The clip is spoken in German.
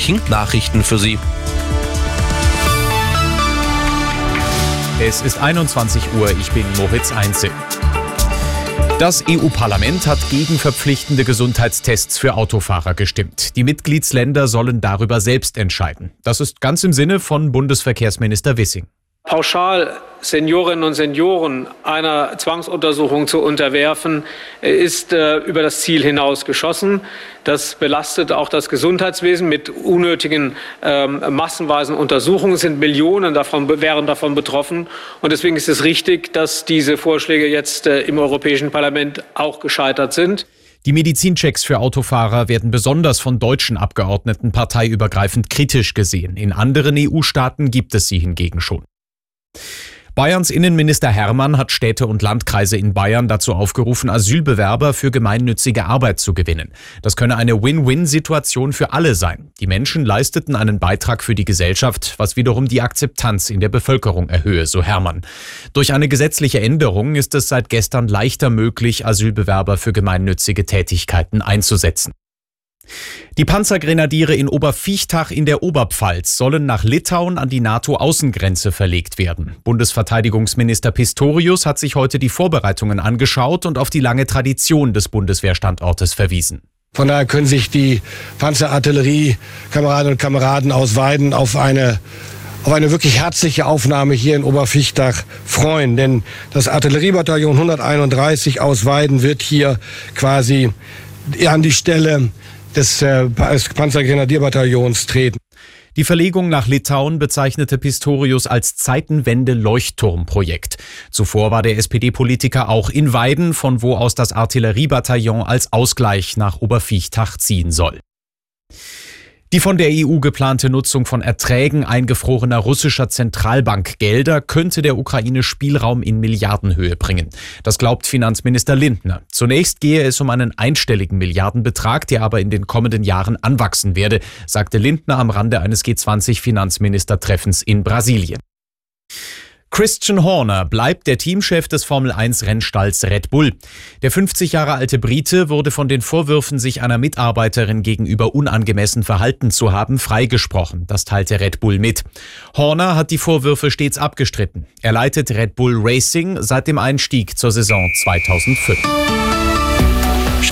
München Nachrichten für Sie. Es ist 21 Uhr, ich bin Moritz Einzel. Das EU-Parlament hat gegen verpflichtende Gesundheitstests für Autofahrer gestimmt. Die Mitgliedsländer sollen darüber selbst entscheiden. Das ist ganz im Sinne von Bundesverkehrsminister Wissing pauschal Seniorinnen und Senioren einer Zwangsuntersuchung zu unterwerfen, ist äh, über das Ziel hinausgeschossen. Das belastet auch das Gesundheitswesen mit unnötigen ähm, massenweisen Untersuchungen. Es sind Millionen davon, wären davon betroffen. Und deswegen ist es richtig, dass diese Vorschläge jetzt äh, im Europäischen Parlament auch gescheitert sind. Die Medizinchecks für Autofahrer werden besonders von deutschen Abgeordneten parteiübergreifend kritisch gesehen. In anderen EU-Staaten gibt es sie hingegen schon. Bayerns Innenminister Hermann hat Städte und Landkreise in Bayern dazu aufgerufen, Asylbewerber für gemeinnützige Arbeit zu gewinnen. Das könne eine Win-Win-Situation für alle sein. Die Menschen leisteten einen Beitrag für die Gesellschaft, was wiederum die Akzeptanz in der Bevölkerung erhöhe, so Hermann. Durch eine gesetzliche Änderung ist es seit gestern leichter möglich, Asylbewerber für gemeinnützige Tätigkeiten einzusetzen. Die Panzergrenadiere in Oberviechtach in der Oberpfalz sollen nach Litauen an die NATO-Außengrenze verlegt werden. Bundesverteidigungsminister Pistorius hat sich heute die Vorbereitungen angeschaut und auf die lange Tradition des Bundeswehrstandortes verwiesen. Von daher können sich die Panzerartillerie-Kameradinnen und Kameraden aus Weiden auf eine auf eine wirklich herzliche Aufnahme hier in Oberviechtach freuen. Denn das Artilleriebataillon 131 aus Weiden wird hier quasi an die Stelle des äh, Panzergrenadierbataillons treten. Die Verlegung nach Litauen bezeichnete Pistorius als Zeitenwende-Leuchtturmprojekt. Zuvor war der SPD-Politiker auch in Weiden, von wo aus das Artilleriebataillon als Ausgleich nach Oberviechtach ziehen soll. Die von der EU geplante Nutzung von Erträgen eingefrorener russischer Zentralbankgelder könnte der Ukraine Spielraum in Milliardenhöhe bringen. Das glaubt Finanzminister Lindner. Zunächst gehe es um einen einstelligen Milliardenbetrag, der aber in den kommenden Jahren anwachsen werde, sagte Lindner am Rande eines G20-Finanzministertreffens in Brasilien. Christian Horner bleibt der Teamchef des Formel 1 Rennstalls Red Bull. Der 50 Jahre alte Brite wurde von den Vorwürfen, sich einer Mitarbeiterin gegenüber unangemessen verhalten zu haben, freigesprochen. Das teilte Red Bull mit. Horner hat die Vorwürfe stets abgestritten. Er leitet Red Bull Racing seit dem Einstieg zur Saison 2005.